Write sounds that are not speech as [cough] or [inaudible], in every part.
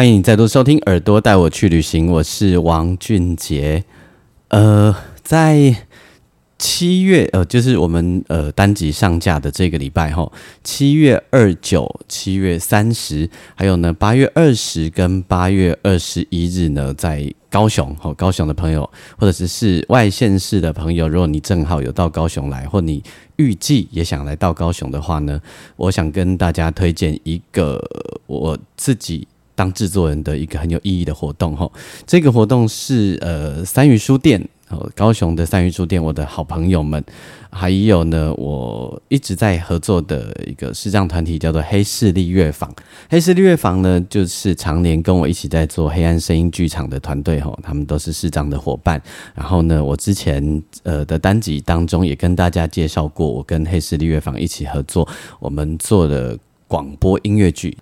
欢迎你再度收听《耳朵带我去旅行》，我是王俊杰。呃，在七月呃，就是我们呃单集上架的这个礼拜哈，七月二九、七月三十，还有呢八月二十跟八月二十一日呢，在高雄哈，高雄的朋友或者是是外县市的朋友，如果你正好有到高雄来，或你预计也想来到高雄的话呢，我想跟大家推荐一个我自己。当制作人的一个很有意义的活动哈，这个活动是呃三鱼书店哦，高雄的三鱼书店，我的好朋友们，还有呢，我一直在合作的一个视障团体叫做黑势力乐坊。黑势力乐坊呢，就是常年跟我一起在做黑暗声音剧场的团队哈，他们都是视障的伙伴。然后呢，我之前呃的单集当中也跟大家介绍过，我跟黑势力乐坊一起合作，我们做的广播音乐剧。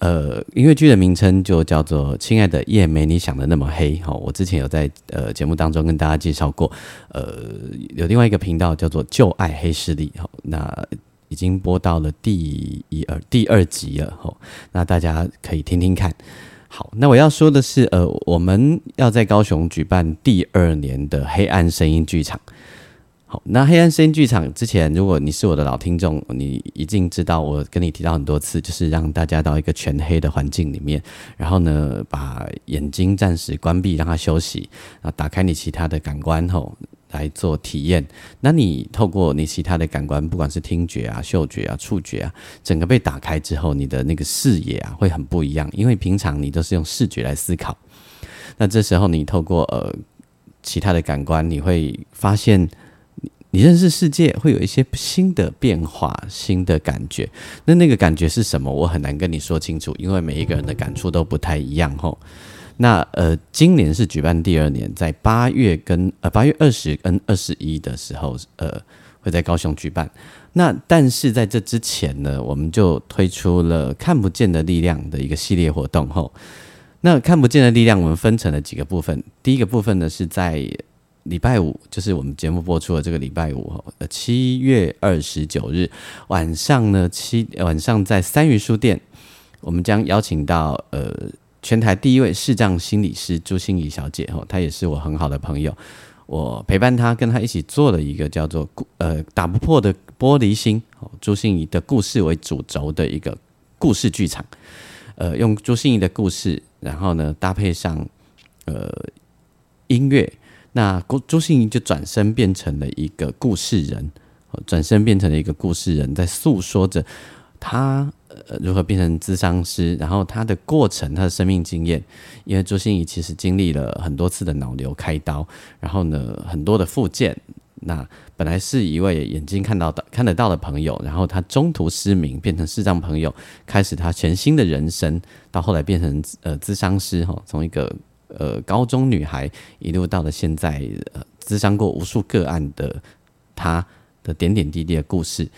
呃，音乐剧的名称就叫做《亲爱的夜没你想的那么黑》哈。我之前有在呃节目当中跟大家介绍过，呃，有另外一个频道叫做《旧爱黑势力》哈。那已经播到了第一二第二集了哈。那大家可以听听看。好，那我要说的是，呃，我们要在高雄举办第二年的黑暗声音剧场。好，那黑暗声音剧场之前，如果你是我的老听众，你一定知道我跟你提到很多次，就是让大家到一个全黑的环境里面，然后呢，把眼睛暂时关闭，让它休息，啊，打开你其他的感官后来做体验。那你透过你其他的感官，不管是听觉啊、嗅觉啊、触觉啊，整个被打开之后，你的那个视野啊会很不一样，因为平常你都是用视觉来思考，那这时候你透过呃其他的感官，你会发现。你认识世界会有一些新的变化、新的感觉。那那个感觉是什么？我很难跟你说清楚，因为每一个人的感触都不太一样。吼，那呃，今年是举办第二年，在八月跟呃八月二十跟二十一的时候，呃，会在高雄举办。那但是在这之前呢，我们就推出了看不见的力量的一个系列活动。吼，那看不见的力量，我们分成了几个部分。第一个部分呢，是在礼拜五就是我们节目播出的这个礼拜五，呃，七月二十九日晚上呢，七晚上在三鱼书店，我们将邀请到呃全台第一位视障心理师朱心怡小姐，哈，她也是我很好的朋友，我陪伴她，跟她一起做了一个叫做故呃打不破的玻璃心，朱心怡的故事为主轴的一个故事剧场，呃，用朱心怡的故事，然后呢搭配上呃音乐。那朱朱心怡就转身变成了一个故事人，转身变成了一个故事人，在诉说着他呃如何变成咨商师，然后他的过程，他的生命经验。因为朱心怡其实经历了很多次的脑瘤开刀，然后呢很多的复健。那本来是一位眼睛看到的看得到的朋友，然后他中途失明，变成视障朋友，开始他全新的人生，到后来变成呃智商师哈，从一个。呃，高中女孩一路到了现在，呃，咨商过无数个案的她的点点滴滴的故事，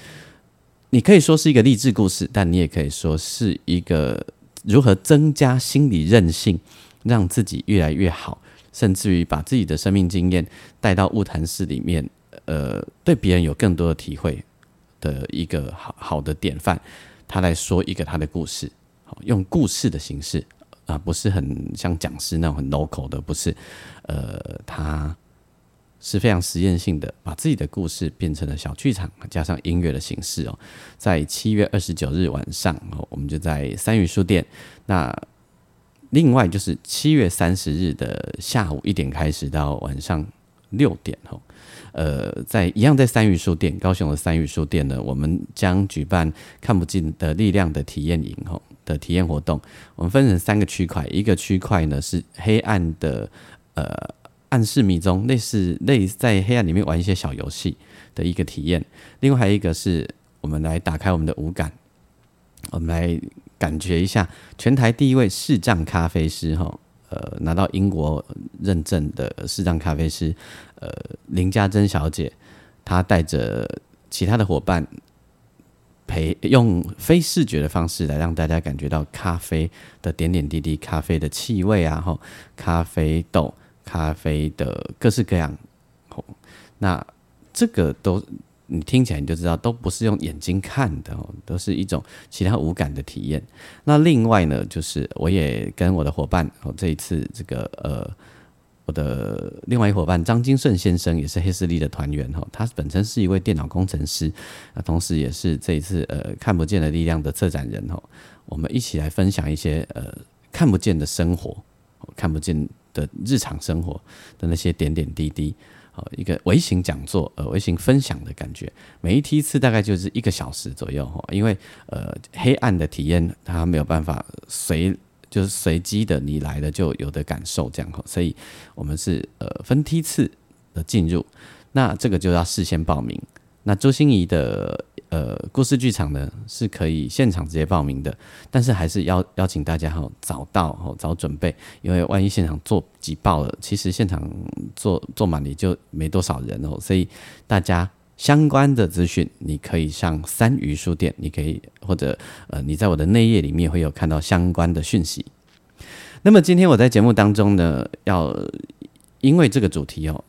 你可以说是一个励志故事，但你也可以说是一个如何增加心理韧性，让自己越来越好，甚至于把自己的生命经验带到物谈室里面，呃，对别人有更多的体会的一个好好的典范。他来说一个他的故事，好，用故事的形式。啊，不是很像讲师那种很 local 的，不是，呃，他是非常实验性的，把自己的故事变成了小剧场，加上音乐的形式哦。在七月二十九日晚上哦，我们就在三语书店。那另外就是七月三十日的下午一点开始到晚上六点哦。呃，在一样在三语书店，高雄的三语书店呢，我们将举办看不见的力量的体验营哦。的体验活动，我们分成三个区块，一个区块呢是黑暗的，呃，暗示迷踪，类似类在黑暗里面玩一些小游戏的一个体验。另外还有一个是我们来打开我们的五感，我们来感觉一下全台第一位视障咖啡师哈，呃，拿到英国认证的视障咖啡师，呃，林家珍小姐，她带着其他的伙伴。陪用非视觉的方式来让大家感觉到咖啡的点点滴滴，咖啡的气味啊，吼，咖啡豆、咖啡的各式各样，吼，那这个都你听起来你就知道，都不是用眼睛看的，哦，都是一种其他五感的体验。那另外呢，就是我也跟我的伙伴，哦，这一次这个呃。我的另外一伙伴张金顺先生也是黑势力的团员哈，他本身是一位电脑工程师，那同时也是这一次呃看不见的力量的策展人哈。我们一起来分享一些呃看不见的生活，看不见的日常生活的那些点点滴滴，好一个微型讲座呃微型分享的感觉，每一梯次大概就是一个小时左右哈，因为呃黑暗的体验它没有办法随。就是随机的，你来了就有的感受这样哈，所以我们是呃分梯次的进入，那这个就要事先报名。那周心怡的呃故事剧场呢是可以现场直接报名的，但是还是邀邀请大家哈早到哈早准备，因为万一现场坐挤爆了，其实现场坐坐满了就没多少人哦，所以大家。相关的资讯，你可以上三鱼书店，你可以或者呃，你在我的内页里面会有看到相关的讯息。那么今天我在节目当中呢，要因为这个主题哦，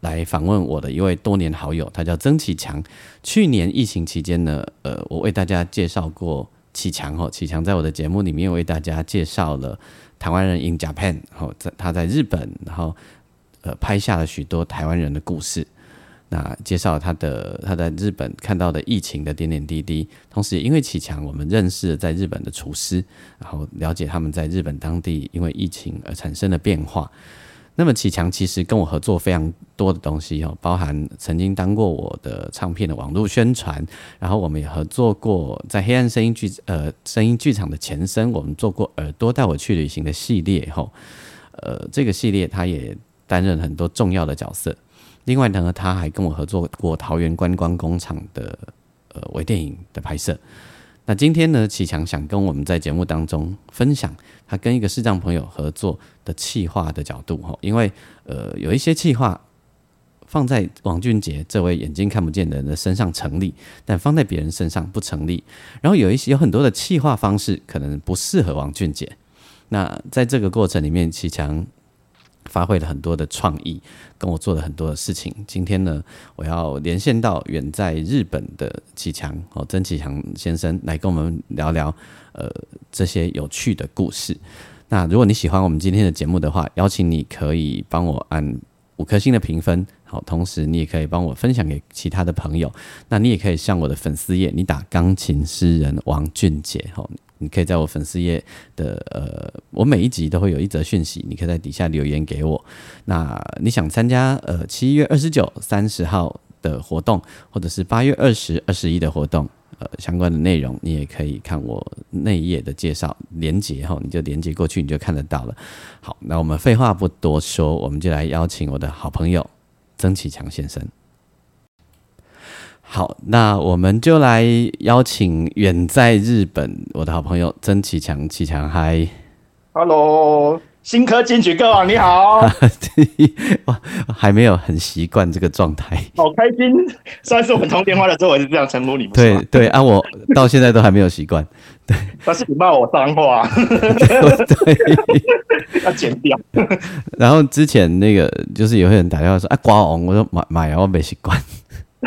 来访问我的一位多年好友，他叫曾启强。去年疫情期间呢，呃，我为大家介绍过启强哦，启强在我的节目里面为大家介绍了台湾人 in Japan，然后在他在日本，然后呃拍下了许多台湾人的故事。那介绍他的他在日本看到的疫情的点点滴滴，同时也因为启强，我们认识了在日本的厨师，然后了解他们在日本当地因为疫情而产生的变化。那么启强其实跟我合作非常多的东西哦，包含曾经当过我的唱片的网络宣传，然后我们也合作过在黑暗声音剧呃声音剧场的前身，我们做过耳朵带我去旅行的系列吼，呃这个系列他也担任很多重要的角色。另外呢，他还跟我合作过桃园观光工厂的呃微电影的拍摄。那今天呢，启强想跟我们在节目当中分享他跟一个视障朋友合作的企划的角度哈，因为呃有一些企划放在王俊杰这位眼睛看不见的人的身上成立，但放在别人身上不成立。然后有一些有很多的企划方式可能不适合王俊杰。那在这个过程里面，启强。发挥了很多的创意，跟我做了很多的事情。今天呢，我要连线到远在日本的启强哦，曾启强先生来跟我们聊聊呃这些有趣的故事。那如果你喜欢我们今天的节目的话，邀请你可以帮我按五颗星的评分，好，同时你也可以帮我分享给其他的朋友。那你也可以上我的粉丝页，你打钢琴诗人王俊杰，好。你可以在我粉丝页的呃，我每一集都会有一则讯息，你可以在底下留言给我。那你想参加呃七月二十九、三十号的活动，或者是八月二十二十一的活动，呃，相关的内容你也可以看我那一页的介绍连接哈，你就连接过去，你就看得到了。好，那我们废话不多说，我们就来邀请我的好朋友曾启强先生。好，那我们就来邀请远在日本我的好朋友曾启强，启强嗨，Hello，新科金曲歌王你好，[laughs] 哇，还没有很习惯这个状态，好开心，上次我们通电话的时候我是这样称呼你们，对对啊，我到现在都还没有习惯，对，但是你骂我脏话，对，[laughs] 要剪掉，[laughs] 然后之前那个就是有些人打电话说，哎，瓜王，我说买买啊，我没习惯。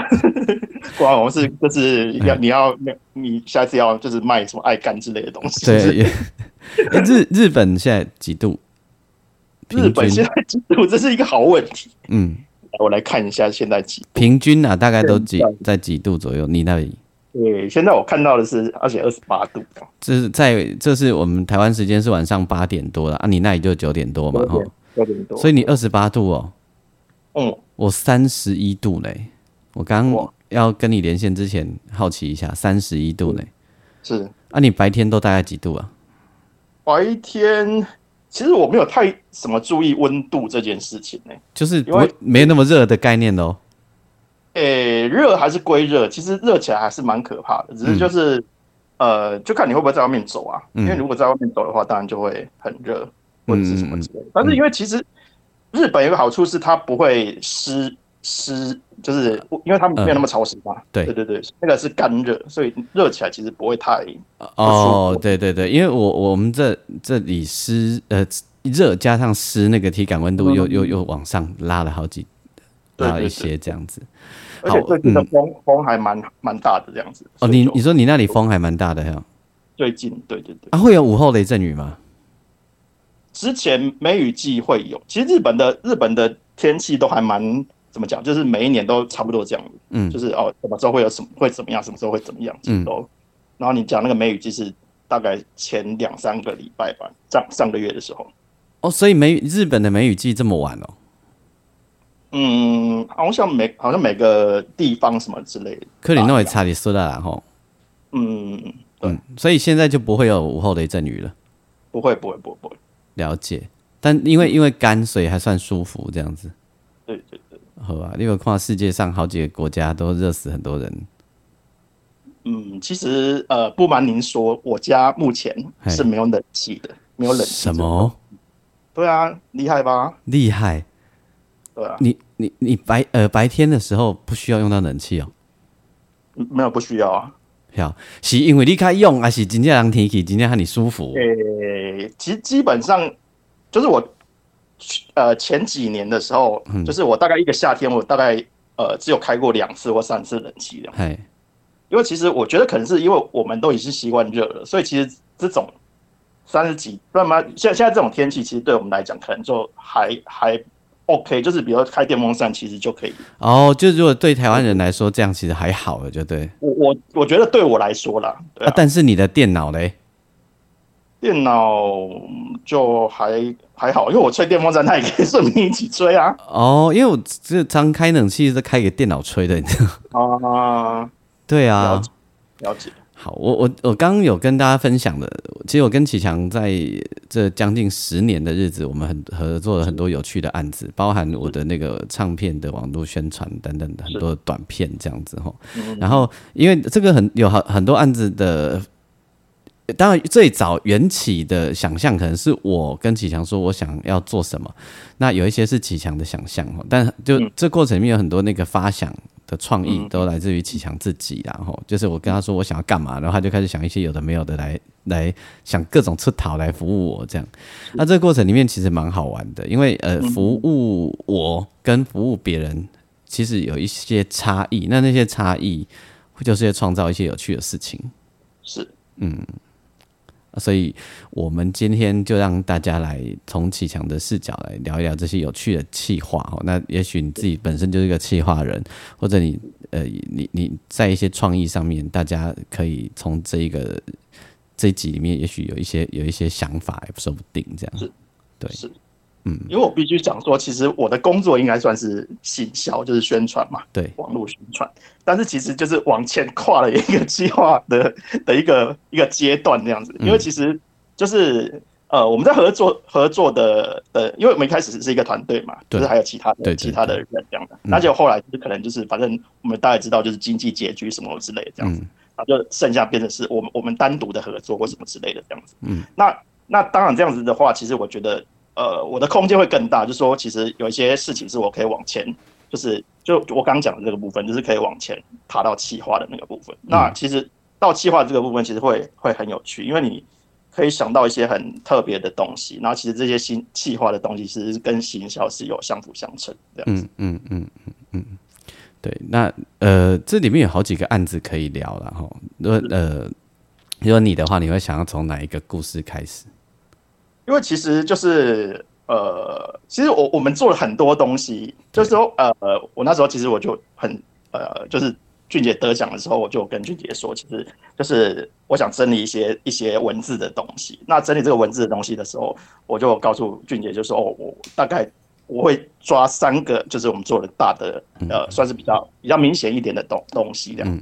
[laughs] 瓜王是就是要你要你下次要就是卖什么爱干之类的东西。对，日 [laughs] 日本现在几度？日本现在几度？这是一个好问题。嗯，我来看一下现在几平均啊，大概都几在几度左右？你那里？对，现在我看到的是而且二十八度。这是在这是我们台湾时间是晚上八点多了啊，你那里就九点多嘛？哈，九点多。所以你二十八度哦。嗯，我三十一度嘞。我刚要跟你连线之前，好奇一下，三十一度呢？是啊，你白天都大概几度啊？白天其实我没有太什么注意温度这件事情呢，就是不会没那么热的概念哦。诶，热还是归热，其实热起来还是蛮可怕的，只是就是呃，就看你会不会在外面走啊。嗯因为如果在外面走的话，当然就会很热或者是什么之类的。但嗯是因为其实日本有个好处是它不会湿湿，就是因为它没有那么潮湿嘛。嗯对对对对，那个是干热，所以热起来其实不会太哦，对对对，因为我我们这这里湿呃热加上湿，那个体感温度又、嗯又又往上拉了好几拉了一些这样子。而且最近的风、风还蛮蛮大的这样子。哦，你你说你那里风还蛮大的呀？最近对对对，啊，会有午后雷阵雨吗？之前梅雨季会有，其实日本的日本的天气都还蛮怎么讲，就是每一年都差不多这样子，嗯就是哦什么时候会有什么会怎么样，什么时候会怎么样，其实都。然后你讲那个梅雨季是大概前两三个礼拜吧，上上个月的时候，哦，所以梅日本的梅雨季这么晚哦？嗯，好像每好像每个地方什么之类的，克里诺也差点说了啦吼。嗯，对嗯，所以现在就不会有午后雷阵雨了。不会不会不会不会，了解，但因为因为干，所以还算舒服这样子，对对对，好吧？因为看世界上好几个国家都热死很多人，嗯，其实呃，不瞒您说，我家目前是没有冷气的，没有冷气。什？么对啊，厉害吧？厉害？对啊，你你你白呃白天的时候不需要用到冷气哦，嗯没有不需要啊。好，是因为你开用，还是今天让天气今天让你舒服？诶、其实基本上就是我呃前几年的时候，嗯就是我大概一个夏天，我大概呃只有开过两次或三次冷气这样。嘿，因为其实我觉得可能是因为我们都已经习惯热了，所以其实这种三十几，不然嘛，现在现在这种天气，其实对我们来讲可能就还还 OK，就是比如说开电风扇，其实就可以。哦，就如果对台湾人来说，这样其实还好了，就对。我我我觉得对我来说啦，对啊啊，，但是你的电脑嘞？电脑就还还好，因为我吹电风扇，它也可以顺便一起吹啊。哦，因为我这常开冷气是开给电脑吹的，你知道？啊，对啊了，解了解，好，我我我刚刚有跟大家分享的，其实我跟启强在这将近十年的日子，我们很合作了很多有趣的案子，包含我的那个唱片的网络宣传等等很多短片这样子哈。然后因为这个很有很很多案子的。当然，最早缘起的想象可能是我跟启强说我想要做什么，那有一些是启强的想象哈，但就这过程里面有很多那个发想的创意都来自于启强自己，然后就是我跟他说我想要干嘛，然后他就开始想一些有的没有的来来想各种出逃来服务我这样。那这个过程里面其实蛮好玩的，因为呃服务我跟服务别人其实有一些差异，那那些差异就是要创造一些有趣的事情。是所以，我们今天就让大家来从启强的视角来聊一聊这些有趣的企划哦。那也许你自己本身就是一个企划人，或者你呃，你你在一些创意上面，大家可以从这一个这一集里面，也许有一些有一些想法，也说不定这样。对是，嗯，因为我必须讲说，其实我的工作应该算是行销，就是宣传嘛，对，网络宣传，但是其实就是往前跨了一个计划的 [laughs] 的一个一个阶段这样子，因为其实就是。呃，我们在合作合作的呃，因为我们一开始是一个团队嘛，对。就是还有其他的其他的人这样的，那就后来就是可能就是反正我们大概知道就是经济拮据什么之类的这样子，然后就剩下变成是我们我们单独的合作或什么之类的这样子。嗯，那那当然这样子的话，其实我觉得呃我的空间会更大，就是说其实有一些事情是我可以往前，就是就我刚刚讲的这个部分，就是可以往前爬到气化的那个部分。那其实到气化这个部分，其实会会很有趣，因为你。可以想到一些很特别的东西，然后其实这些新气化的东西其实跟行销是有相辅相成这样子。嗯嗯嗯嗯嗯，对。那呃，这里面有好几个案子可以聊了哈。如果呃，如果你的话，你会想要从哪一个故事开始？因为其实就是呃，其实我我们做了很多东西，就是说呃，我那时候其实我就很呃，就是俊杰得奖的时候，我就跟俊杰说，其实就是我想整理一些一些文字的东西。那整理这个文字的东西的时候，我就告诉俊杰，就说哦，我大概我会抓三个，就是我们做的大的呃，算是比较比较明显一点的东东西这样。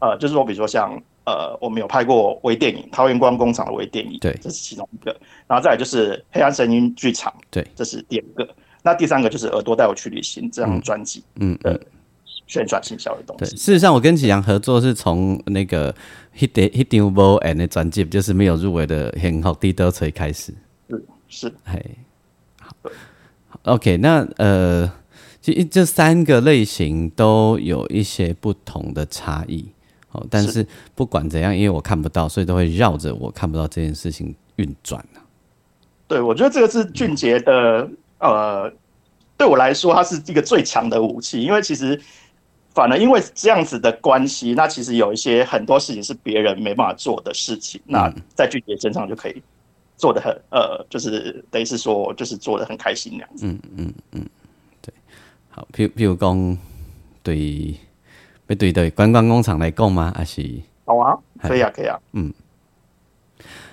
呃，就是说，比如说像呃，我们有拍过微电影《桃园观光工厂》的微电影，对这是其中一个。然后再来就是黑暗声音剧场，对，这是第二个。那第三个就是耳朵带我去旅行这张专辑嗯嗯宣传行销的东对，西。事实上我跟启阳合作是从那个 Hit Hit You Ball and 的专辑，就是没有入围的很好低德锤开始。是是，嘿，好，OK，那呃，其实这三个类型都有一些不同的差异。哦，但是不管怎样，因为我看不到，所以都会绕着我看不到这件事情运转啊。对，我觉得这个是俊杰的呃，对我来说，它是一个最强的武器，因为其实反而因为这样子的关系，那其实有一些很多事情是别人没办法做的事情，那在俊杰身上就可以做的很呃，就是等于是说，就是做的很开心那样子。嗯嗯嗯，对，好，譬譬如讲，对，要对对观光工厂来讲吗？还是好啊，可以啊，可以啊。嗯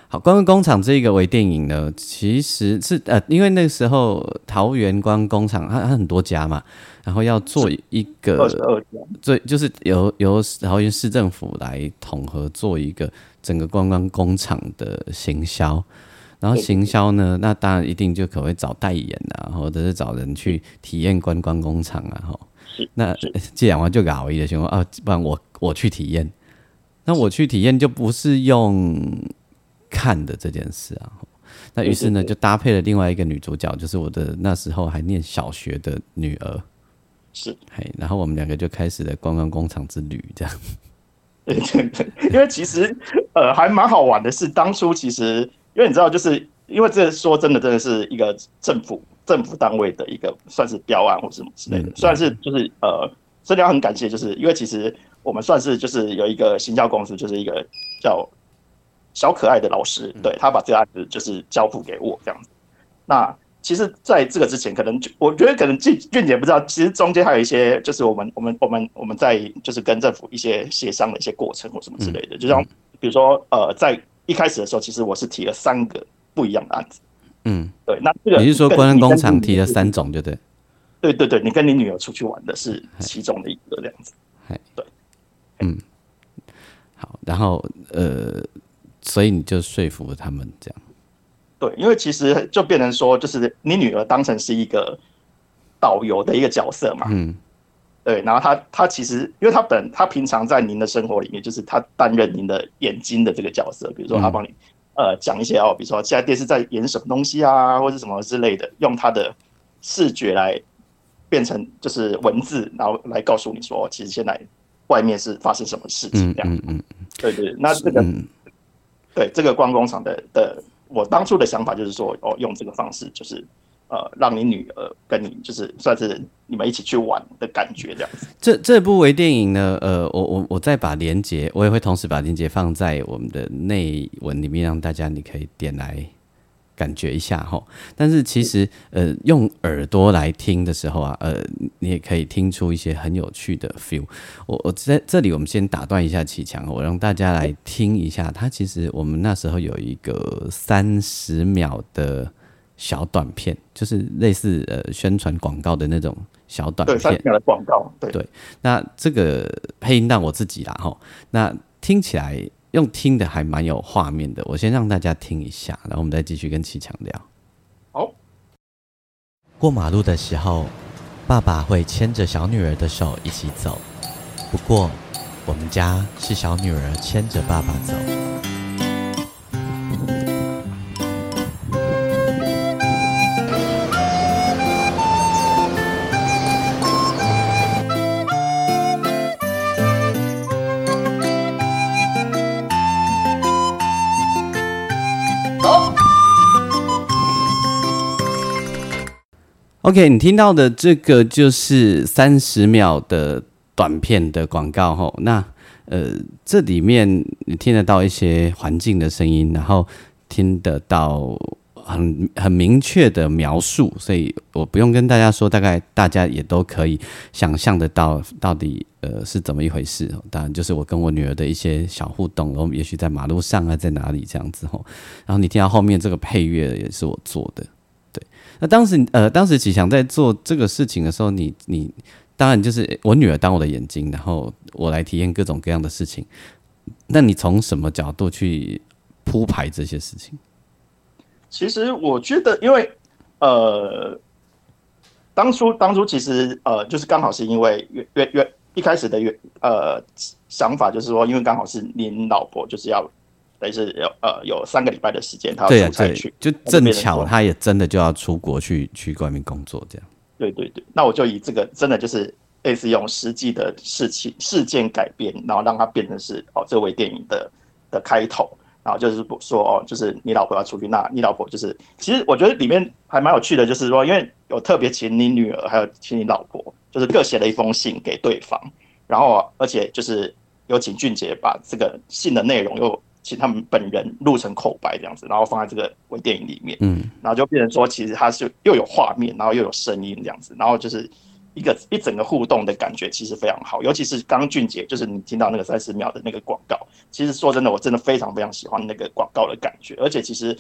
好，观光工厂这个微电影呢，其实是呃，因为那个时候桃园观光工厂它它很多家嘛，然后要做一个二十二家，最就是由由桃园市政府来统合做一个整个观光工厂的行销，然后行销呢，那当然一定就可能会找代言啊，或者是找人去体验观光工厂啊，哈。是那这两完就搞一的情况啊，不然我我去体验，那我去体验就不是用看的这件事啊。那于是呢，就搭配了另外一个女主角，就是我的那时候还念小学的女儿，是。嘿，然后我们两个就开始了观光工厂之旅，这样。[laughs] 对对对，因为其实呃还蛮好玩的是，当初其实因为你知道，就是因为这说真的，真的是一个政府政府单位的一个算是标案或什么之类的，算是就是呃，所以要很感谢，就是因为其实我们算是就是有一个行销公司，就是一个叫小可爱的老师，对他把这个案子就是交付给我这样子。那其实在这个之前，可能就我觉得可能俊俊姐不知道，其实中间还有一些就是我们我们我们我们在就是跟政府一些协商的一些过程或什么之类的，就像比如说呃，在一开始的时候，其实我是提了三个不一样的案子，嗯，对，那这个你是说跟观光工厂提了三种，对不对？对对对，你跟你女儿出去玩的是其中的一个这样子，对，嗯。好，然后呃，所以你就说服了他们这样。对，因为其实就变成说，就是你女儿当成是一个导游的一个角色嘛，嗯。对，然后她她其实，因为她本她平常在您的生活里面，就是她担任您的眼睛的这个角色，比如说她帮你、呃讲一些哦，比如说现在电视在演什么东西啊，或者什么之类的，用他的视觉来变成就是文字，然后来告诉你说，其实现在外面是发生什么事情嗯这样。嗯嗯对对，那这个、嗯对这个光工厂的的，我当初的想法就是说，哦，用这个方式，就是呃，让你女儿跟你就是算是你们一起去玩的感觉这样子。这这部微电影呢，呃，我我我再把连接，我也会同时把连接放在我们的内文里面，让大家你可以点来感觉一下哈。但是其实呃，用耳朵来听的时候啊，呃，你也可以听出一些很有趣的 feel。我我在这里，我们先打断一下启强，我让大家来听一下。它其实我们那时候有一个三十秒的小短片，就是类似呃宣传广告的那种小短对，三片十。秒的广告，对对那这个配音档我自己啦哈，那听起来用听的还蛮有画面的。我先让大家听一下，然后我们再继续跟七强聊。好，过马路的时候，爸爸会牵着小女儿的手一起走。不过，我们家是小女儿牵着爸爸走。OK，你听到的这个就是三十秒的短片的广告吼。那呃，这里面你听得到一些环境的声音，然后听得到很很明确的描述，所以我不用跟大家说，大概大家也都可以想象得到到底呃是怎么一回事。当然，就是我跟我女儿的一些小互动，然后也许在马路上啊，在哪里这样子吼。然后你听到后面这个配乐也是我做的。那当时呃，当时启强在做这个事情的时候，你你当然就是我女儿当我的眼睛，然后我来体验各种各样的事情。那你从什么角度去铺排这些事情？其实我觉得，因为呃，当初当初其实呃，就是刚好是因为原原原一开始的原呃想法就是说，因为刚好是您老婆就是要等于是有呃有三个礼拜的时间，她对啊，要出差对去，，就正巧他也真的就要出国去去外面工作这样。对对对，那我就以这个真的就是类似用实际的事情事件改编，然后让它变成是哦这位电影的的开头，然后就是说哦，就是你老婆要出去，那你老婆就是，其实我觉得里面还蛮有趣的，就是说因为有特别请你女儿还有请你老婆，就是各写了一封信给对方，然后而且就是有请俊杰把这个信的内容又请他们本人录成口白这样子，然后放在这个微电影里面。嗯，然后就变成说，其实它是又有画面，然后又有声音这样子，然后就是一个一整个互动的感觉，其实非常好。尤其是刚俊杰，就是你听到那个三十秒的那个广告，其实说真的，我真的非常非常喜欢那个广告的感觉。而且其实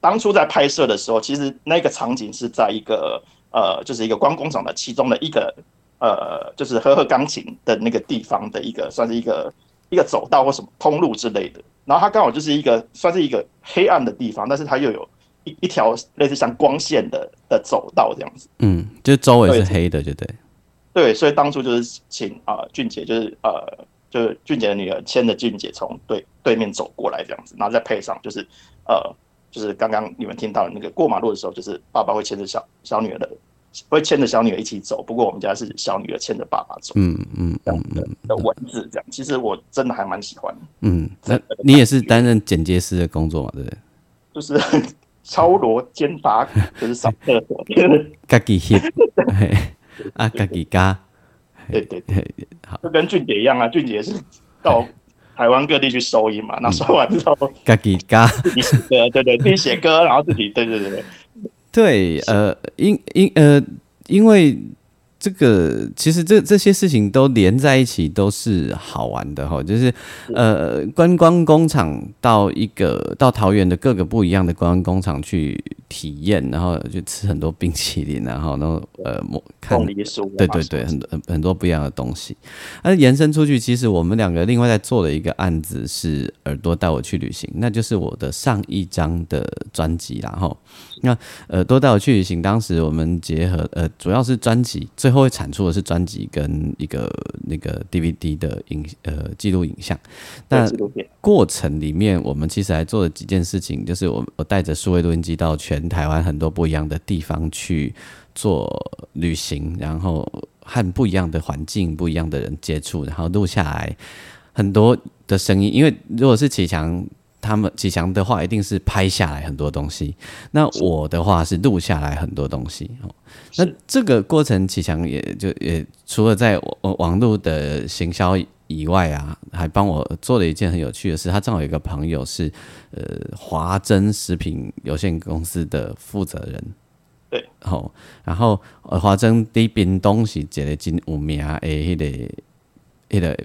当初在拍摄的时候，其实那个场景是在一个呃，就是一个光工厂的其中的一个呃，就是和和钢琴的那个地方的一个算是一个一个走道或什么通路之类的。然后它刚好就是一个算是一个黑暗的地方，但是它又有一一条类似像光线的的走道这样子。嗯，就周围是黑的，就对。对，所以当初就是请啊、呃俊杰，就是呃就是俊杰的女儿牵着俊杰从对对面走过来这样子，然后再配上就是呃就是刚刚你们听到的那个过马路的时候，就是爸爸会牵着小小女儿的会牵着小女儿一起走，不过我们家是小女儿牵着爸爸走嗯嗯这样嗯的的文字这样，其实我真的还蛮喜欢的，嗯，那你也是担任剪接师的工作嘛，对不对？就是 [laughs] 敲锣肩打鼓，就是上厕所。[laughs] 家己 hit，嘿啊，家己嘎，对对对，好，就跟俊杰一样啊，俊杰是到台湾各地去收音嘛，那收完之后。自己写歌，对对，自己写歌，然后自己对对对对，对，呃，因因呃，因为这个其实这这些事情都连在一起，都是好玩的哈。就是呃，观光工厂到一个到桃园的各个不一样的观光工厂去体验，然后就吃很多冰淇淋，然后然后呃，摸看对对对，很多很很多不一样的东西。那延伸出去，其实我们两个另外在做的一个案子是耳朵带我去旅行，那就是我的上一张的专辑啦。哈，那呃，多带我去旅行，当时我们结合呃，主要是专辑，最后会产出的是专辑跟一个那个 DVD 的影呃记录影像。那过程里面，我们其实还做了几件事情，就是我我带着数位录音机到全台湾很多不一样的地方去做旅行，然后和不一样的环境、不一样的人接触，然后录下来很多的声音。因为如果是启强他们启祥的话，一定是拍下来很多东西；那我的话是录下来很多东西。哦，那这个过程，启强也就也除了在网网络的行销以外啊，还帮我做了一件很有趣的事。他正好有一个朋友是呃华珍食品有限公司的负责人，对，吼、然后呃华珍伫屏东是一个真有名的迄、个迄、个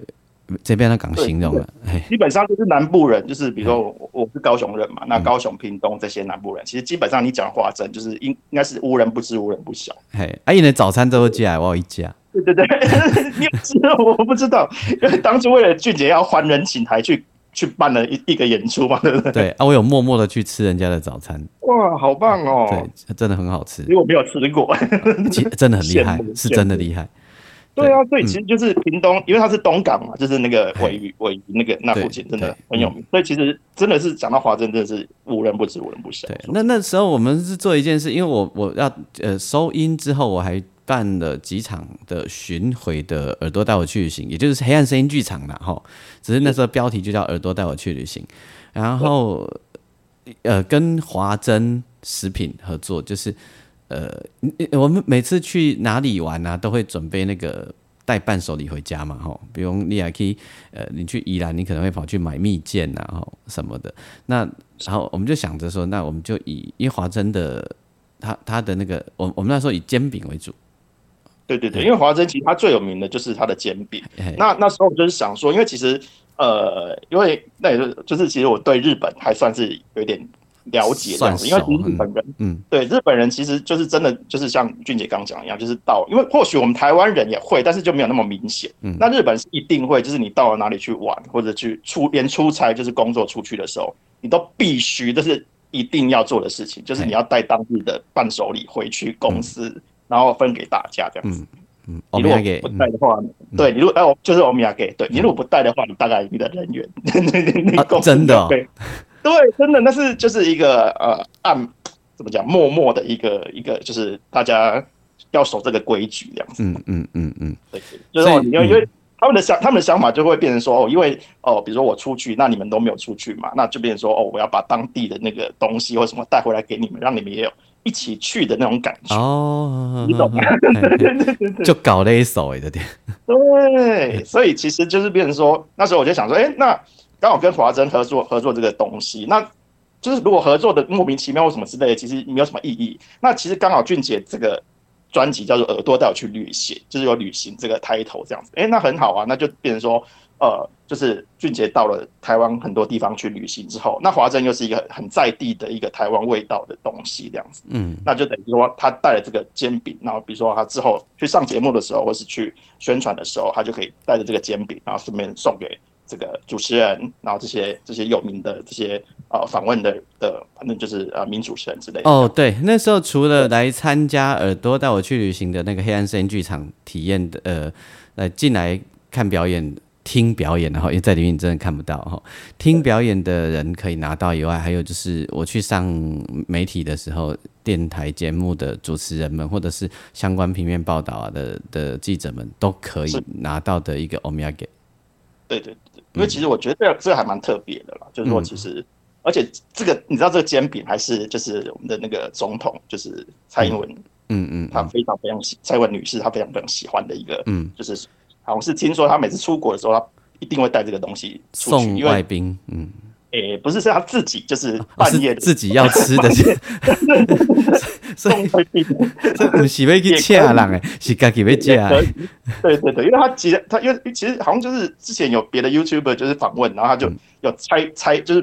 这边的港形容了，嘿，基本上就是南部人，就是比如说嗯我我是高雄人嘛，那高雄、屏东这些南部人，其实基本上你讲话真，就是应应该是无人不知、无人不晓。嘿，啊，因为早餐都会寄来，我有一家，对对对，[laughs] 你有知道我不知道，因为当初为了俊杰要还人请台去去办了一一个演出嘛，对不对？对啊，我有默默的去吃人家的早餐，哇，好棒哦！对，真的很好吃因，为我没有吃过。其真的很厉害，是真的厉害。对啊，所以嗯。其实就是屏东，因为它是东港嘛，就是那个尾鱼尾鱼那个那附近真的很有名，所以其实真的是讲到华珍，真的是无人不知无人不晓。对，那那时候我们是做一件事，因为我我要呃收音之后，我还办了几场的巡回的耳朵带我去旅行，也就是黑暗声音剧场啦，哈。只是那时候标题就叫耳朵带我去旅行，然后呃跟华珍食品合作，就是呃我们每次去哪里玩啊，都会准备那个。带伴手礼回家嘛，吼，比如你也可以，呃，你去宜兰，你可能会跑去买蜜饯呐，吼什么的。那然后我们就想着说，那我们就以因为华珍的他他的那个，我我们那时候以煎饼为主，对对对，因为华珍其实它最有名的就是它的煎饼。那那时候我就是想说，因为其实呃，因为那也是就是其实我对日本还算是有点了解这样子，因为其实日本人嗯对日本人其实就是真的就是像俊杰刚讲一样，就是到因为或许我们台湾人也会，但是就没有那么明显。嗯。那日本是一定会，就是你到了哪里去玩或者去出连出差就是工作出去的时候，你都必须就是一定要做的事情，就是你要带当地的伴手礼回去公司，然后分给大家这样子。嗯嗯，你如果我们要给不带的话，对你如果哎，我就是欧米亚给，对你如果不带的话，你大概 [laughs] 你的人员，你啊公司真的哦。对对，真的那是就是一个呃暗怎么讲默默的一个一个，就是大家要守这个规矩这样子。嗯嗯嗯嗯，对，就是因为嗯因为他们的想他们的想法就会变成说哦，因为哦，比如说我出去，那你们都没有出去嘛，那就变成说哦，我要把当地的那个东西或什么带回来给你们，让你们也有一起去的那种感觉。哦，你懂吗对对对就搞了一手哎的点，对，所以其实就是变成说，那时候我就想说，哎、那刚好跟华珍合作合作这个东西，那就是如果合作的莫名其妙或什么之类的，其实没有什么意义。那其实刚好俊杰这个专辑叫做《耳朵带我去旅行》，就是有旅行这个 title 这样子，哎、那很好啊，那就变成说，呃，就是俊杰到了台湾很多地方去旅行之后，那华珍又是一个很在地的一个台湾味道的东西这样子。嗯那就等于说他带了这个煎饼，然后比如说他之后去上节目的时候，或是去宣传的时候，他就可以带着这个煎饼，然后顺便送给这个主持人，然后这些这些有名的这些呃访问的的，反正就是呃名主持人之类的。哦，对，那时候除了来参加耳朵带我去旅行的那个黑暗森林剧场体验的，呃，呃进来看表演、听表演，然后因为在里面你真的看不到哈，听表演的人可以拿到以外，还有就是我去上媒体的时候，电台节目的主持人们，或者是相关平面报道啊的的记者们，都可以拿到的一个欧米亚给。对对对，因为其实我觉得这个这个还蛮特别的啦，就是说其实。而且这个你知道，这个煎饼还是就是我们的那个总统，就是蔡英文，嗯嗯。他非常非常喜蔡英文女士，她非常非常喜欢的一个，嗯，就是好像是听说她每次出国的时候，她一定会带这个东西出去，送因为外宾，嗯，诶、不是是他自己就是半夜的自己要吃的，[laughs] 所以送外宾，这不是要去请人诶，是家己要也食的。可以，对对对，因为他其实他因为其实好像就是之前有别的 YouTuber 就是访问，然后他就嗯。有猜猜就是，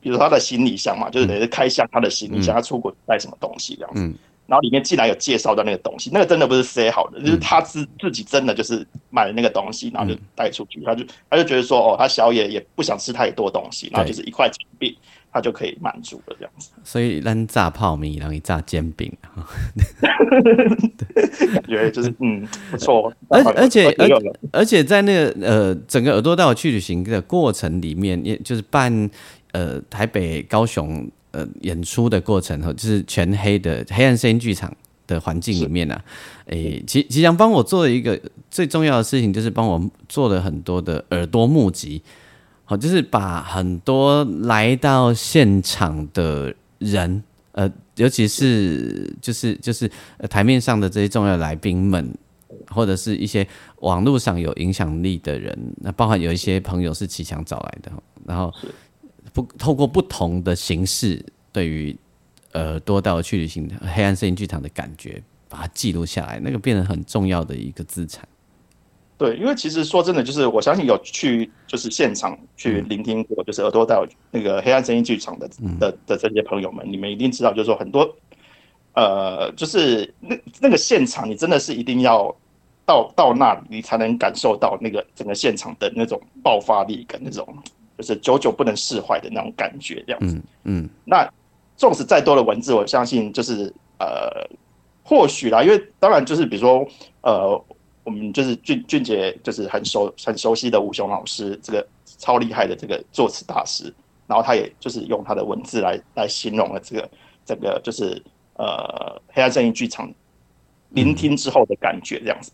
比如他的行李箱嘛，就是等于是开箱他的行李箱，嗯他出国带什么东西这样子，嗯然后里面竟然有介绍到那个东西，那个真的不是 say 好的，就是他自自己真的就是买了那个东西，然后就带出去，他就他就觉得说哦，他小野也不想吃太多东西，然后就是一块钱币，他就可以满足了这样子，所以扔炸泡米，然后炸煎饼，感觉就是嗯不错，[laughs] 而而且而且而且在那个呃整个耳朵带我去旅行的过程里面，也就是办呃台北、高雄呃演出的过程，就是全黑的黑暗声音剧场的环境里面啊，诶，吉吉祥帮我做了一个最重要的事情，就是帮我做了很多的耳朵募集，好，就是把很多来到现场的人，呃，尤其是就是就是、呃、台面上的这些重要来宾们，或者是一些网络上有影响力的人，那包含有一些朋友是齐强找来的，然后不透过不同的形式，对于呃多道去旅行黑暗森林剧场的感觉，把它记录下来，那个变成很重要的一个资产。对，因为其实说真的，就是我相信有去就是现场去聆听过，就是耳朵到那个黑暗声音剧场的的的这些朋友们，你们一定知道，就是说很多呃，就是那那个现场，你真的是一定要到到那里，你才能感受到那个整个现场的那种爆发力跟那种就是久久不能释怀的那种感觉，这样子。嗯嗯那纵使再多的文字，我相信就是呃，或许啦，因为当然就是比如说呃，我们就是俊俊杰就是很熟很熟悉的吴雄老师，这个超厉害的这个作词大师，然后他也就是用他的文字来来形容了这个整个就是呃黑暗正义剧场聆听之后的感觉这样子。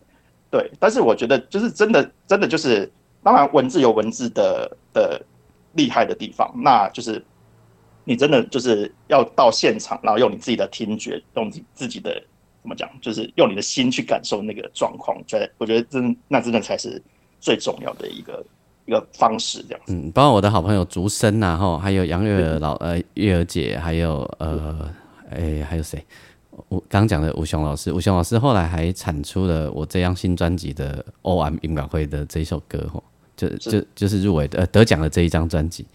对，但是我觉得就是真的真的就是，当然文字有文字的的厉害的地方，那就是你真的就是要到现场，然后用你自己的听觉，用自自己的怎么讲，就是用你的心去感受那个状况。觉得我觉得真那真的才是最重要的一个一个方式，这样。嗯，包括我的好朋友竹生呐，吼，还有杨月儿老呃月儿姐，还有呃诶、还有谁？我刚讲的吴雄老师，吴雄老师后来还产出了我这张新专辑的 O.M 音乐会的这首歌，吼，就就就是入围的呃得奖的这一张专辑。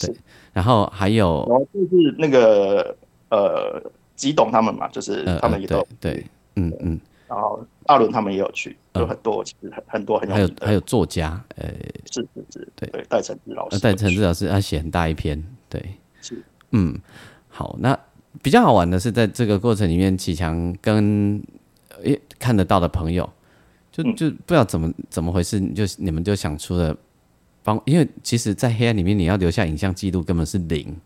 对，然后还有然后就是那个呃，吉董他们嘛，就是他们也都有对对，嗯嗯，然后阿伦他们也有去，嗯。有很多其实很很多很有还有还有作家，呃是是是，对。对，戴承志老师戴承志老师他写很大一篇，对，是。嗯，好，那比较好玩的是，在这个过程里面，启强跟诶看得到的朋友，就就不知道怎么怎么回事，就你们就想出了帮，因为其实，在黑暗里面你要留下影像记录根本是零，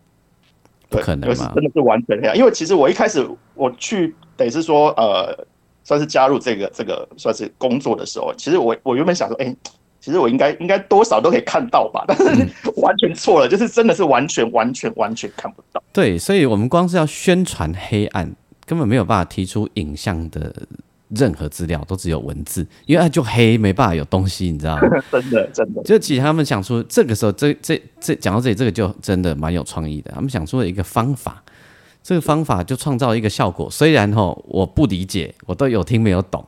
不可能嘛，真的是完全黑暗。因为其实我一开始我去得是说呃，算是加入这个这个算是工作的时候，其实我我原本想说，哎。其实我应该应该多少都可以看到吧，但是完全错了，就是真的是完全完全完全看不到。对，所以我们光是要宣传黑暗，根本没有办法提出影像的任何资料，都只有文字，因为就黑，没办法有东西，你知道吗？[laughs] 真的真的。就其实他们想出这个时候，这这这讲到这里，这个就真的蛮有创意的。他们想出了一个方法，这个方法就创造一个效果。虽然哈我不理解，我都有听没有懂。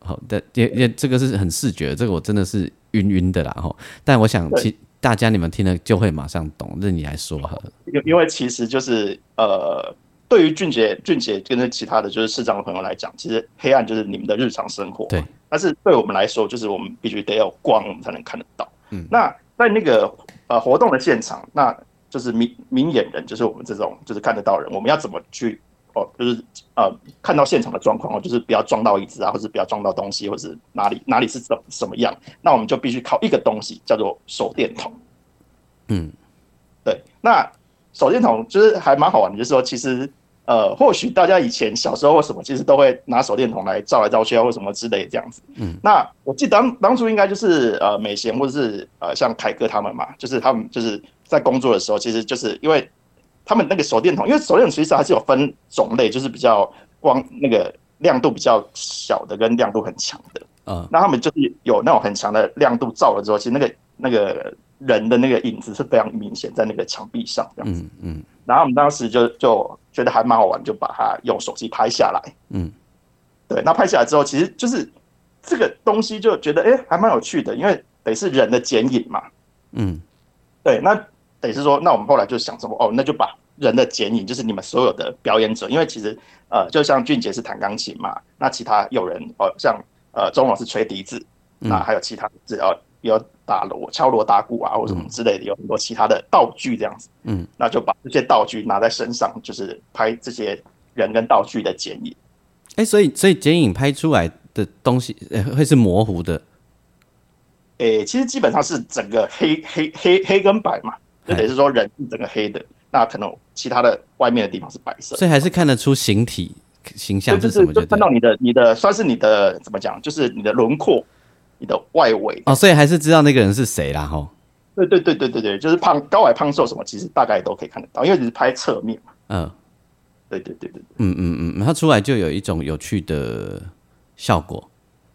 好的，也也这个是很视觉，这个我真的是晕晕的啦哈。但我想，其大家你们听了就会马上懂。任你来说哈。因因为其实就是呃，对于俊杰俊杰跟其他的就是市长的朋友来讲，其实黑暗就是你们的日常生活。对。但是对我们来说，就是我们必须得有光，我们才能看得到。嗯。那在那个呃活动的现场，那就是明明眼人，就是我们这种就是看得到人，我们要怎么去？哦，就是呃，看到现场的状况哦，就是不要撞到椅子啊，或者不要撞到东西，或者是哪里哪里是怎什么样，那我们就必须靠一个东西叫做手电筒。嗯，对，那手电筒就是还蛮好玩的，就是说其实呃，或许大家以前小时候或什么，其实都会拿手电筒来照来照去啊，或什么之类这样子。嗯，那我记得当当初应该就是呃美贤或者是呃像凯哥他们嘛，就是他们就是在工作的时候，其实就是因为。他们那个手电筒，因为手电筒其实还是有分种类，就是比较光那个亮度比较小的，跟亮度很强的。嗯，那他们就是有那种很强的亮度照了之后，其实那个那个人的那个影子是非常明显在那个墙壁上这样子。嗯嗯。然后我们当时就就觉得还蛮好玩，就把它用手机拍下来。嗯。对，那拍下来之后，其实就是这个东西就觉得哎，还蛮有趣的，因为得是人的剪影嘛。嗯。对，那。等是说，那我们后来就想说，哦，那就把人的剪影，就是你们所有的表演者，因为其实呃，就像俊杰是弹钢琴嘛，那其他有人哦，像呃钟老是吹笛子，那还有其他只要有打锣、敲锣打鼓啊，或什么之类的，有很多其他的道具这样子，嗯，那就把这些道具拿在身上，就是拍这些人跟道具的剪影。哎，所以所以剪影拍出来的东西会是模糊的。诶，其实基本上是整个黑黑黑黑跟白嘛。就等于是说人是整个黑的，那可能其他的外面的地方是白色，所以还是看得出形体形象是什么？就看到你的你的算是你的怎么讲？就是你的轮廓，你的外围哦，所以还是知道那个人是谁啦，吼。对对对对对对，就是胖高矮胖瘦什么，其实大概都可以看得到，因为你是拍侧面嘛。嗯，对对对对对，嗯嗯嗯，它出来就有一种有趣的效果。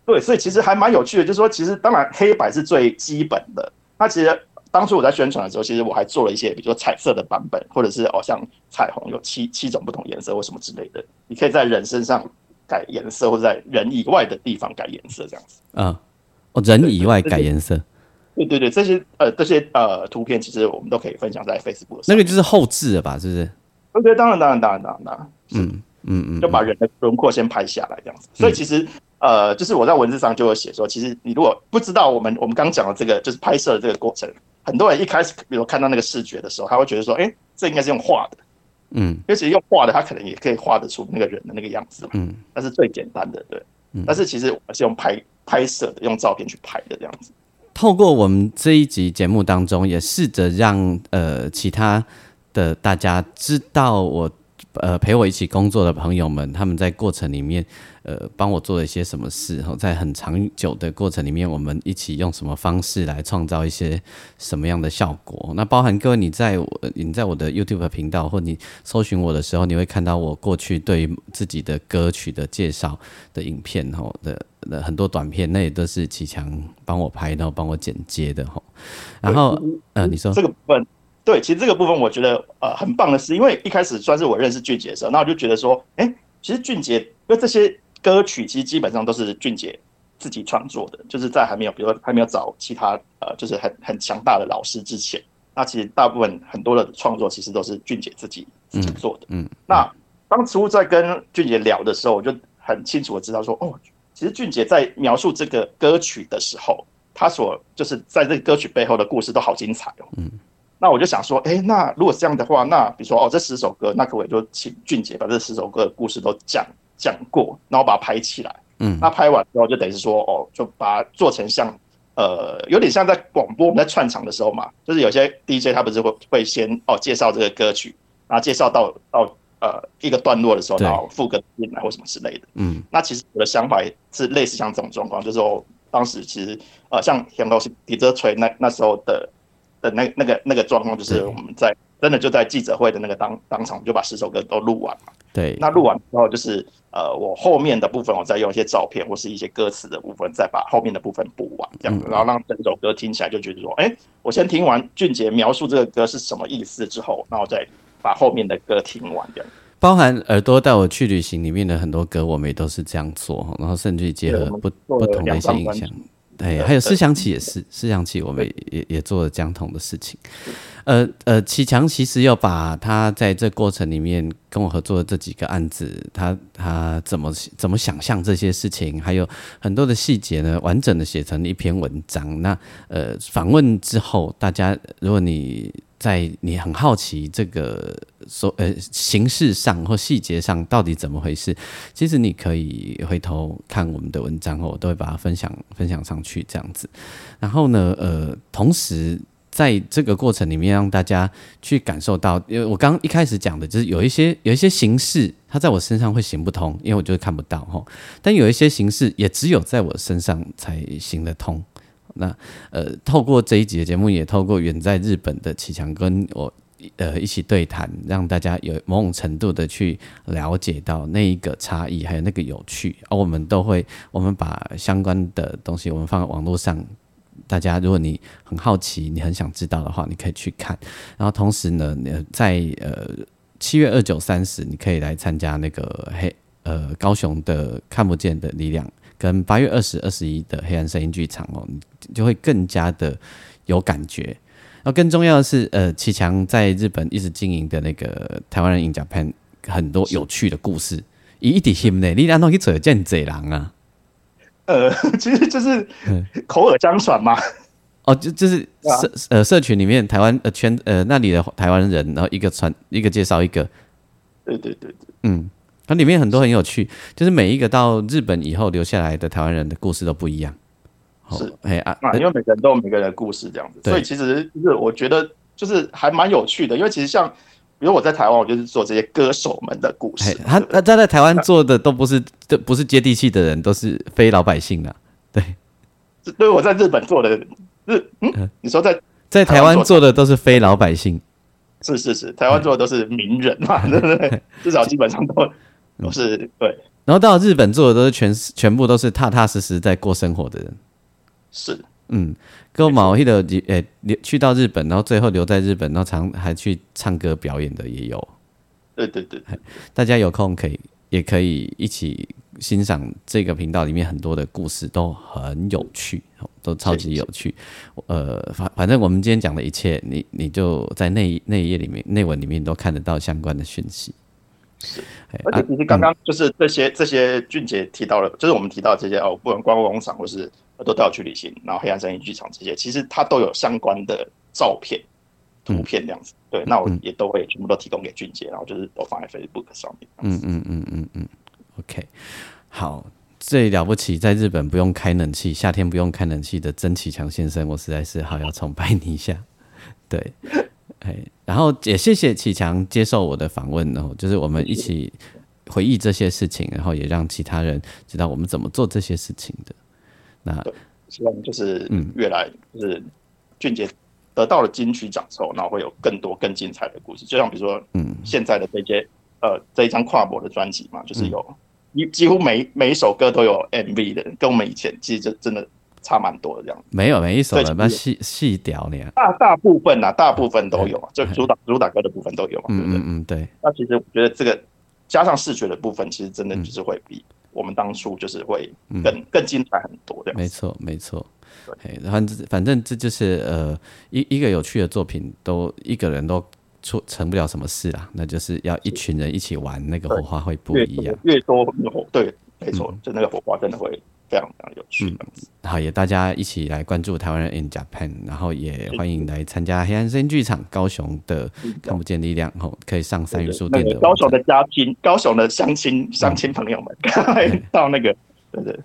对，所以其实还蛮有趣的，就是说，其实当然黑白是最基本的，那其实。当初我在宣传的时候，其实我还做了一些，比如说彩色的版本，或者是哦，像彩虹有七七种不同颜色或什么之类的。你可以在人身上改颜色，或者在人以外的地方改颜色，这样子。嗯，哦，人以外改颜色。对对对，这些呃这些呃图片，其实我们都可以分享在 Facebook 上。那个就是后置的吧？是不是？对，当然当然当然当然当然。嗯嗯嗯，就把人的轮廓先拍下来，这样子。所以其实呃，就是我在文字上就有写说，其实你如果不知道我们我们刚讲的这个，就是拍摄的这个过程。很多人一开始，比如看到那个视觉的时候，他会觉得说：“哎，这应该是用画的。”嗯，因为其实用画的，他可能也可以画得出那个人的那个样子嘛。嗯，那是最简单的，对。但是其实我是用拍拍摄的，用照片去拍的这样子。透过我们这一集节目当中，也试着让呃其他的大家知道我。呃，陪我一起工作的朋友们，他们在过程里面，呃，帮我做了一些什么事？后在很长久的过程里面，我们一起用什么方式来创造一些什么样的效果？那包含各位，你在我你在我的 YouTube 频道或你搜寻我的时候，你会看到我过去对自己的歌曲的介绍的影片，吼的的很多短片，那也都是启强帮我拍，然后帮我剪接的，吼。然后，呃，你说这个部分。对，其实这个部分我觉得呃很棒的是，因为一开始算是我认识俊杰的时候，那我就觉得说，哎，其实俊杰因为这些歌曲其实基本上都是俊杰自己创作的，就是在还没有比如说还没有找其他呃就是很很强大的老师之前，那其实大部分很多的创作其实都是俊杰自己自己做的。嗯，那当初在跟俊杰聊的时候，我就很清楚的知道说，哦，其实俊杰在描述这个歌曲的时候，他所就是在这个歌曲背后的故事都好精彩哦。嗯。那我就想说，哎，那如果是这样的话，那比如说哦，这十首歌，那可不可以就请俊杰把这十首歌的故事都讲讲过，然后把它拍起来？嗯，那拍完之后就等于是说，哦，就把它做成像，呃，有点像在广播我们在串场的时候嘛，就是有些 DJ 他不是会会先哦介绍这个歌曲，然后介绍到到呃一个段落的时候，然后副歌进来或什么之类的。嗯那其实我的想法也是类似像这种状况，就是说当时其实呃像香港是底泽锤那那时候的的那那个那个状况，就是我们在真的就在记者会的那个当当场就把十首歌都录完嘛。对，那录完之后，就是呃，我后面的部分我再用一些照片或是一些歌词的部分，再把后面的部分补完，这样。然后让整首歌听起来就觉得说，哎、我先听完俊杰描述这个歌是什么意思之后，然后再把后面的歌听完，这样。包含耳朵带我去旅行里面的很多歌，我们也都是这样做，然后甚至结合不不同的一些影像对，还有思想起也是，思想起我们也也也做了相同的事情。呃呃，启强其实要把他在这过程里面跟我合作的这几个案子，他他怎么怎么想象这些事情，还有很多的细节呢，完整的写成一篇文章。那呃，访问之后，大家如果你在你很好奇这个所呃形式上或细节上到底怎么回事，其实你可以回头看我们的文章，我都会把它分享分享上去这样子。然后呢，呃，同时在这个过程里面，让大家去感受到，因为我刚一开始讲的就是有一些有一些形式，它在我身上会行不通，因为我就是看不到哈。但有一些形式也只有在我身上才行得通。那呃，透过这一集的节目，也透过远在日本的启强跟我呃一起对谈，让大家有某种程度的去了解到那一个差异，还有那个有趣。而、我们都会，我们把相关的东西我们放在网络上，大家如果你很好奇，你很想知道的话，你可以去看。然后同时呢，在呃七月二九三十，你可以来参加那个黑呃高雄的看不见的力量。跟八月二十、二十一的黑暗声音剧场哦，你就会更加的有感觉。然后更重要的是，呃，启强在日本一直经营的那个台湾人 in Japan 很多有趣的故事，以一直心呢，你安怎去做见贼狼啊？呃，[laughs] 其实就是嗯口耳相传嘛。哦，就就是社呃社群里面台湾呃圈呃那里的台湾人，然后一个传一个介绍一个，对对对对，嗯，它里面很多很有趣，就是每一个到日本以后留下来的台湾人的故事都不一样。哦是，哎啊，啊，因为每个人都有每个人的故事这样子，所以其实就是我觉得就是还蛮有趣的，因为其实像比如我在台湾，我就是做这些歌手们的故事，他他他在台湾做的都不是都不是接地气的人，都是非老百姓啊。对，对我在日本做的日嗯，你说在在台湾做的都是非老百姓。是是是，台湾做的都是名人嘛，[laughs] 对不对？至少基本上都都是对，然后到日本做的都是全全部都是踏踏实实在过生活的人。是嗯，跟我毛一的呃留去到日本，然后最后留在日本，然后常还去唱歌表演的也有。对对对，大家有空可以也可以一起欣赏这个频道里面很多的故事，都很有趣，都超级有趣。呃，反反正我们今天讲的一切，你你就在那一那一页里面内文里面都看得到相关的讯息。是。哎，而且其实刚刚就是这些这些俊杰提到了，就是我们提到这些哦，不管观光工厂或是都带我去旅行，然后黑暗森林剧场这些，其实它都有相关的照片、图片这样子。对，那我也都会全部都提供给俊杰，然后就是都放在 Facebook 上面。嗯嗯嗯嗯嗯，OK，好，最了不起，在日本不用开冷气，夏天不用开冷气的曾启强先生，我实在是好要崇拜你一下。[laughs] 对，哎，然后也谢谢启强接受我的访问，然后就是我们一起回忆这些事情，然后也让其他人知道我们怎么做这些事情的。那希望就是嗯越来就是俊杰得到了金曲奖之后，然后会有更多更精彩的故事。就像比如说，嗯，现在的这些呃这一张跨博的专辑嘛，就是有几几乎每每一首歌都有 MV 的，跟我们以前其实就真的差蛮多的这样。没有每一首对了，不要细细聊呢。大大部分啊，大部分都有啊，就主打主打歌的部分都有嘛，对不对？嗯嗯嗯，对，那其实我觉得这个加上视觉的部分，其实真的就是会比我们当初就是会更、更精彩很多这样子。没错，没错。哎，反正反正这就是呃一一个有趣的作品，都一个人都出成不了什么事啊，那就是要一群人一起玩，那个火花会不一样。越多越火，对，没错，就那个火花真的会非常非常有趣这样子。好，也大家一起来关注台湾人 in Japan，然后也欢迎来参加黑暗森剧场高雄的看不见力量，吼，可以上三元书店的个高雄的家亲、高雄的乡亲、乡亲朋友们，到那个对对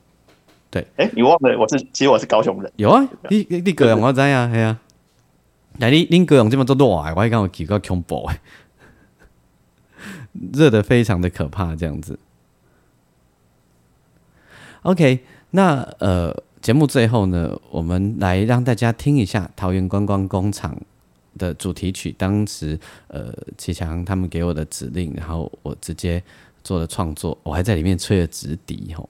对。哎，你忘了我是，其实我是高雄人。有啊，你你高雄我知啊，[laughs] 系啊。那你你高雄这么做热，我还讲有几个恐怖诶，[laughs] 热的非常的可怕，这样子。OK，那呃，节目最后呢，我们来让大家听一下桃园观光工厂的主题曲。当时呃，齐强他们给我的指令，然后我直接做了创作，我还在里面吹了直笛吼。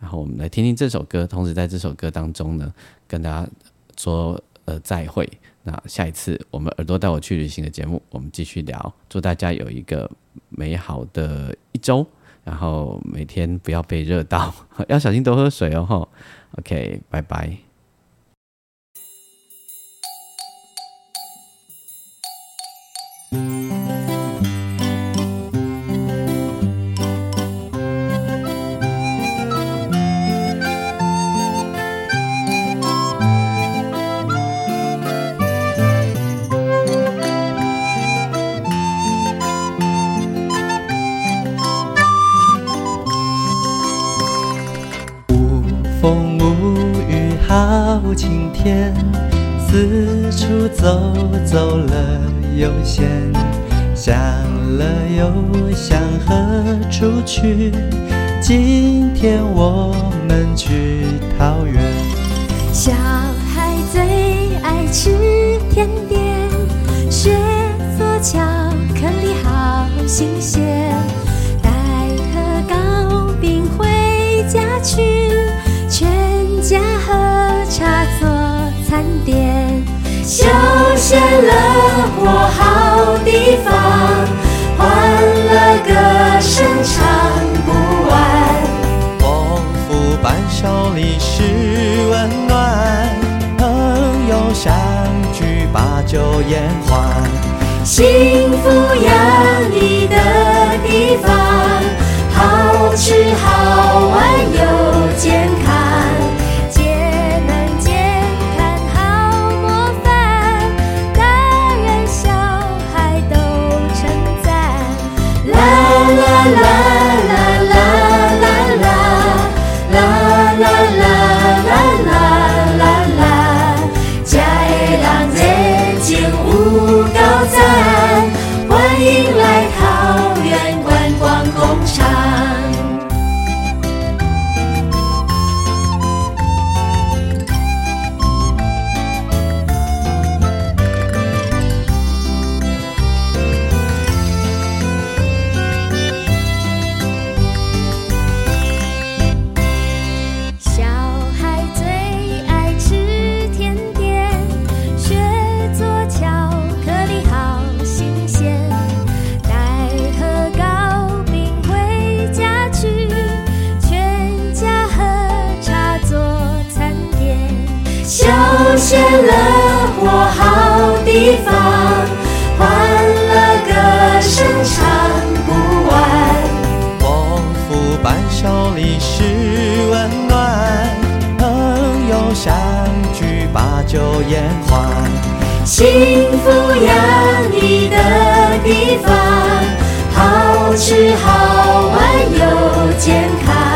然后我们来听听这首歌，同时在这首歌当中呢，跟大家说呃再会。那下一次我们耳朵带我去旅行的节目，我们继续聊。祝大家有一个美好的一周。然后每天不要被热到，[laughs] 要小心多喝水哦。，OK，拜拜。聚把酒言欢。幸福洋溢的相聚把酒言欢。幸福洋溢的地方好吃好玩又健康。